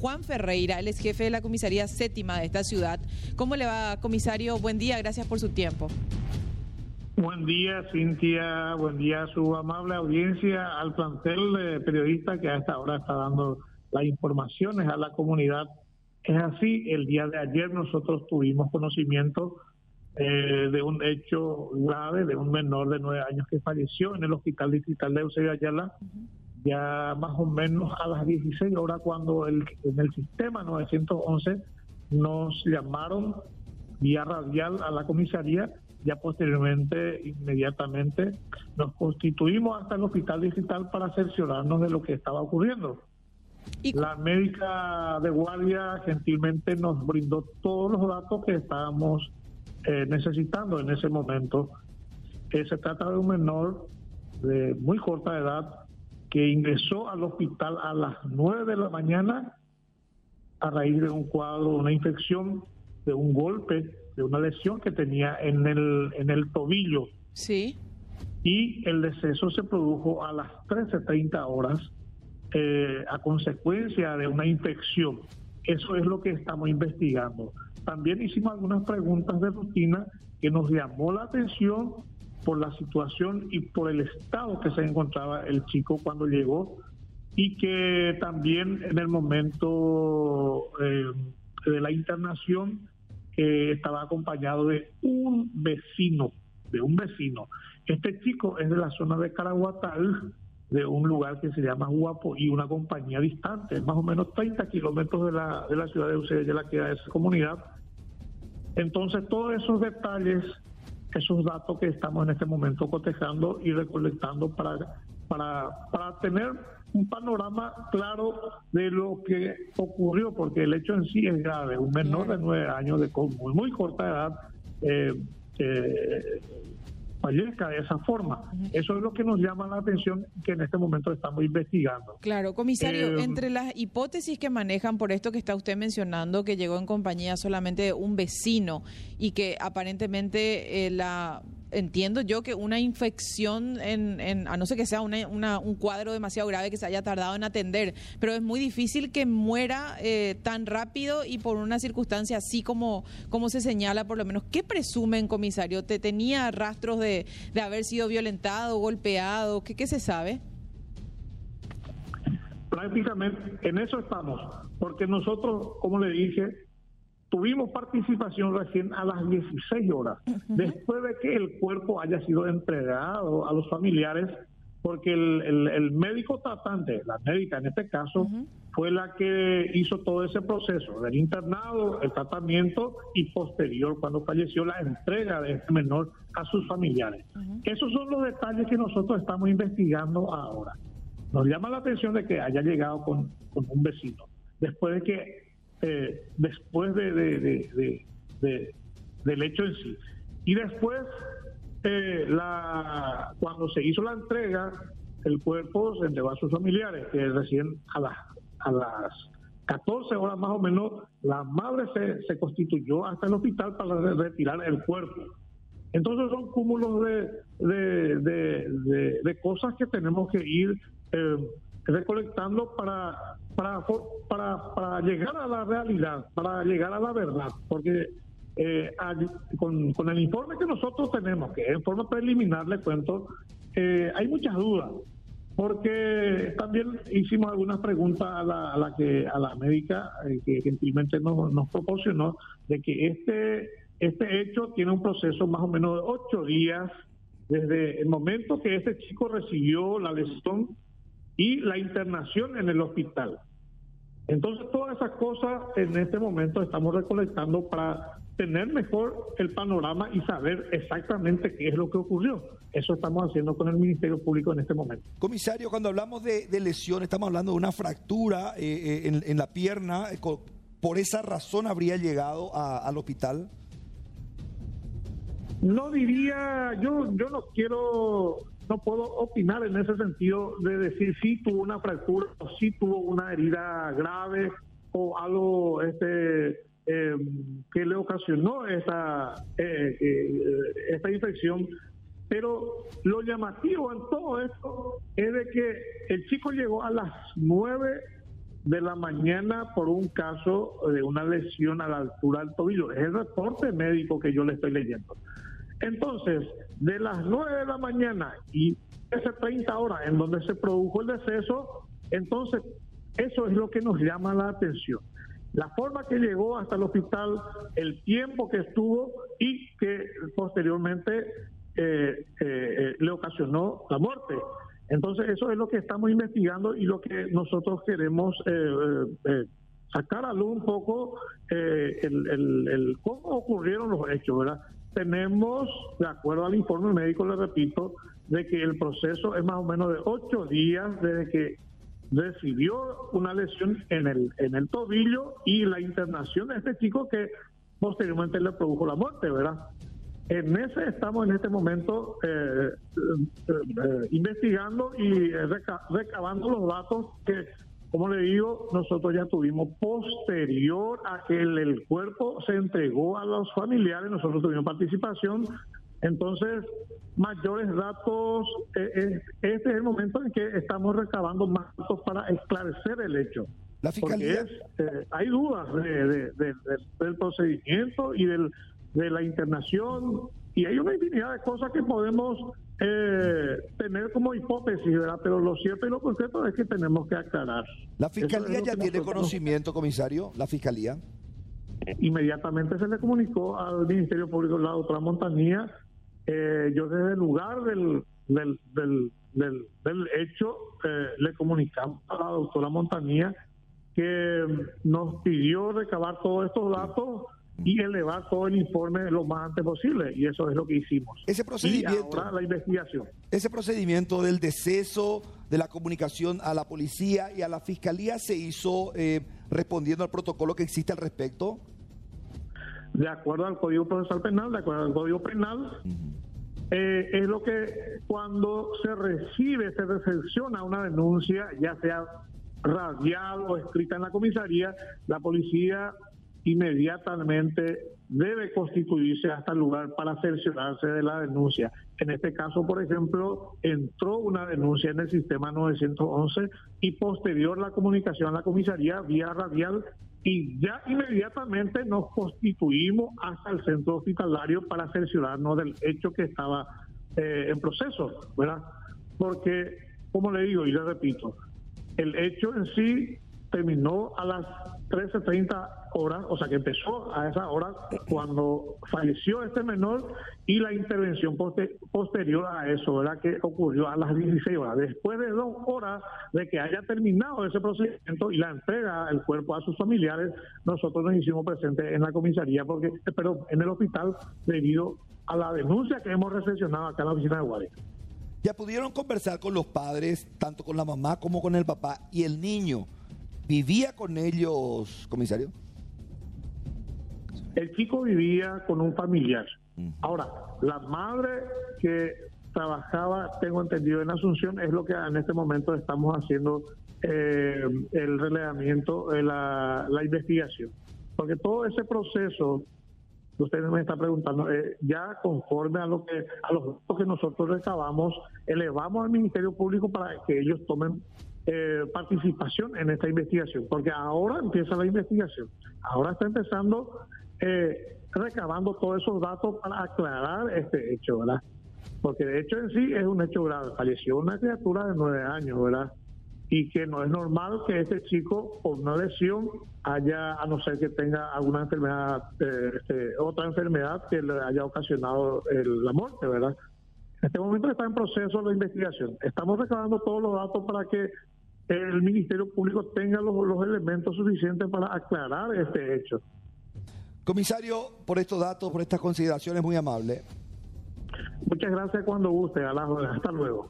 Juan Ferreira, él es jefe de la comisaría séptima de esta ciudad. ¿Cómo le va, comisario? Buen día, gracias por su tiempo. Buen día, Cintia. Buen día a su amable audiencia, al plantel periodista que a esta hora está dando las informaciones a la comunidad. Es así, el día de ayer nosotros tuvimos conocimiento eh, de un hecho grave de un menor de nueve años que falleció en el hospital distrital de Eusebio Ayala, ya más o menos a las 16 horas cuando el, en el sistema 911 nos llamaron vía radial a la comisaría, ya posteriormente, inmediatamente, nos constituimos hasta el hospital digital para cerciorarnos de lo que estaba ocurriendo. La médica de guardia gentilmente nos brindó todos los datos que estábamos eh, necesitando en ese momento. que se trata de un menor de muy corta edad que ingresó al hospital a las 9 de la mañana a raíz de un cuadro, una infección, de un golpe, de una lesión que tenía en el, en el tobillo. Sí. Y el deceso se produjo a las 13.30 horas eh, a consecuencia de una infección. Eso es lo que estamos investigando. También hicimos algunas preguntas de rutina que nos llamó la atención por la situación y por el estado que se encontraba el chico cuando llegó y que también en el momento eh, de la internación eh, estaba acompañado de un vecino, de un vecino. Este chico es de la zona de Caraguatal, de un lugar que se llama Guapo y una compañía distante, más o menos 30 kilómetros de la, de la ciudad de Eusebio, de la que da esa comunidad. Entonces, todos esos detalles, esos datos que estamos en este momento cotejando y recolectando para, para, para tener un panorama claro de lo que ocurrió, porque el hecho en sí es grave. Un menor de nueve años de muy, muy corta edad eh, eh, fallezca de esa forma. Eso es lo que nos llama la atención que en este momento estamos investigando. Claro, comisario, eh, entre las hipótesis que manejan por esto que está usted mencionando, que llegó en compañía solamente de un vecino y que aparentemente eh, la entiendo yo que una infección, en, a no ser que sea un cuadro demasiado grave que se haya tardado en atender, pero es muy difícil que muera eh, tan rápido y por una circunstancia así como, como se señala, por lo menos. ¿Qué presumen, comisario? ¿Te tenía rastros de, de haber sido violentado, golpeado? ¿Qué, ¿Qué se sabe? Prácticamente en eso estamos, porque nosotros, como le dije, Tuvimos participación recién a las 16 horas, después de que el cuerpo haya sido entregado a los familiares, porque el, médico tratante, la médica en este caso, fue la que hizo todo ese proceso del internado, el tratamiento y posterior, cuando falleció, la entrega de este menor a sus familiares. Esos son los detalles que nosotros estamos investigando ahora. Nos llama la atención de que haya llegado con, con un vecino, después de que eh, después de, de, del hecho en sí. Y después, eh, cuando se hizo la entrega, el cuerpo se entregó a sus familiares, que recién a las, a las 14 horas más o menos, la madre se, se constituyó hasta el hospital para retirar el cuerpo. Entonces son cúmulos de, de, de, cosas que tenemos que ir eh, recolectando para, para, para, para llegar a la realidad, para llegar a la verdad, porque eh, con, con, el informe que nosotros tenemos, que en forma preliminar le cuento, eh, hay muchas dudas, porque también hicimos algunas preguntas a la, a la que a la médica eh, que gentilmente nos, nos proporcionó de que este este hecho tiene un proceso más o menos de ocho días desde el momento que este chico recibió la lesión y la internación en el hospital. Entonces, todas esas cosas en este momento estamos recolectando para tener mejor el panorama y saber exactamente qué es lo que ocurrió. Eso estamos haciendo con el Ministerio Público en este momento. Comisario, cuando hablamos de, de lesión, estamos hablando de una fractura eh, eh, en, la pierna. Eh, ¿Por esa razón habría llegado al hospital? No diría, yo, yo no quiero no puedo opinar en ese sentido de decir si tuvo una fractura o si tuvo una herida grave o algo este eh, que le ocasionó esa eh, eh, esta infección pero lo llamativo en todo esto es de que el chico llegó a las nueve de la mañana por un caso de una lesión a la altura del tobillo. Es el reporte médico que yo le estoy leyendo. Entonces, de las 9 de la mañana y ese 30 horas en donde se produjo el deceso, entonces eso es lo que nos llama la atención. La forma que llegó hasta el hospital, el tiempo que estuvo y que posteriormente eh, eh, eh, le ocasionó la muerte. Entonces eso es lo que estamos investigando y lo que nosotros queremos sacar a luz un poco el, cómo ocurrieron los hechos, ¿verdad? Tenemos, de acuerdo al informe médico, le repito, de que el proceso es más o menos de ocho días desde que recibió una lesión en el, en el tobillo y la internación de este chico que posteriormente le produjo la muerte, ¿verdad? En ese estamos en este momento eh, eh, eh, investigando y recabando los datos que, como le digo, nosotros ya tuvimos posterior a que el cuerpo se entregó a los familiares, nosotros tuvimos participación entonces, mayores datos, eh, eh, este es el momento en que estamos recabando más datos para esclarecer el hecho. La fiscalía. Eh, hay dudas del procedimiento y del, de la internación, y hay una infinidad de cosas que podemos tener como hipótesis, ¿verdad? Pero lo cierto y lo concreto es que tenemos que aclarar. ¿La fiscalía ya tiene conocimiento, comisario? ¿La fiscalía? Inmediatamente se le comunicó al Ministerio Público de la doctora Montanía eh, yo desde el lugar del, del, del, hecho eh, le comunicamos a la doctora Montanía que nos pidió recabar todos estos datos y elevar todo el informe lo más antes posible y eso es lo que hicimos. Ese procedimiento, y la investigación. Ese procedimiento del deceso, de la comunicación a la policía y a la fiscalía se hizo eh, respondiendo al protocolo que existe al respecto de acuerdo al Código Procesal Penal, de acuerdo al Código Penal, eh, es lo que cuando se recibe, se recepciona una denuncia, ya sea radial o escrita en la comisaría, la policía inmediatamente debe constituirse hasta el lugar para cerciorarse de la denuncia. En este caso, por ejemplo, entró una denuncia en el sistema 911 y posterior la comunicación a la comisaría vía radial y ya inmediatamente nos constituimos hasta el centro hospitalario para cerciorarnos del hecho que estaba eh, en proceso, ¿verdad? Porque, como le digo y le repito, el hecho en sí terminó a las 13.30 horas, o sea que empezó a esa hora cuando falleció este menor y la intervención posterior a eso, ¿verdad? Que ocurrió a las 16 horas. Después de dos horas de que haya terminado ese procedimiento y la entrega del cuerpo a sus familiares, nosotros nos hicimos presentes en la comisaría, porque, pero en el hospital debido a la denuncia que hemos recepcionado acá en la oficina de Guardia. Ya pudieron conversar con los padres, tanto con la mamá como con el papá y el niño. ¿Vivía con ellos, comisario? El chico vivía con un familiar. Ahora, la madre que trabajaba, tengo entendido, en Asunción, es lo que en este momento estamos haciendo eh, el relevamiento, eh, la, investigación. Porque todo ese proceso usted me está preguntando, eh, ya conforme a lo que a los datos que nosotros recabamos, elevamos al Ministerio Público para que ellos tomen eh, participación en esta investigación, porque ahora empieza la investigación, ahora está empezando eh, recabando todos esos datos para aclarar este hecho, ¿verdad? Porque de hecho en sí es un hecho grave, falleció una criatura de nueve años, ¿verdad? Y que no es normal que este chico por una lesión haya, a no ser que tenga alguna enfermedad, eh, este, otra enfermedad que le haya ocasionado la muerte, ¿verdad? En este momento está en proceso la investigación. Estamos recabando todos los datos para que el Ministerio Público tenga los, los elementos suficientes para aclarar este hecho. Comisario, por estos datos, por estas consideraciones, muy amable. Muchas gracias cuando guste. Hasta luego.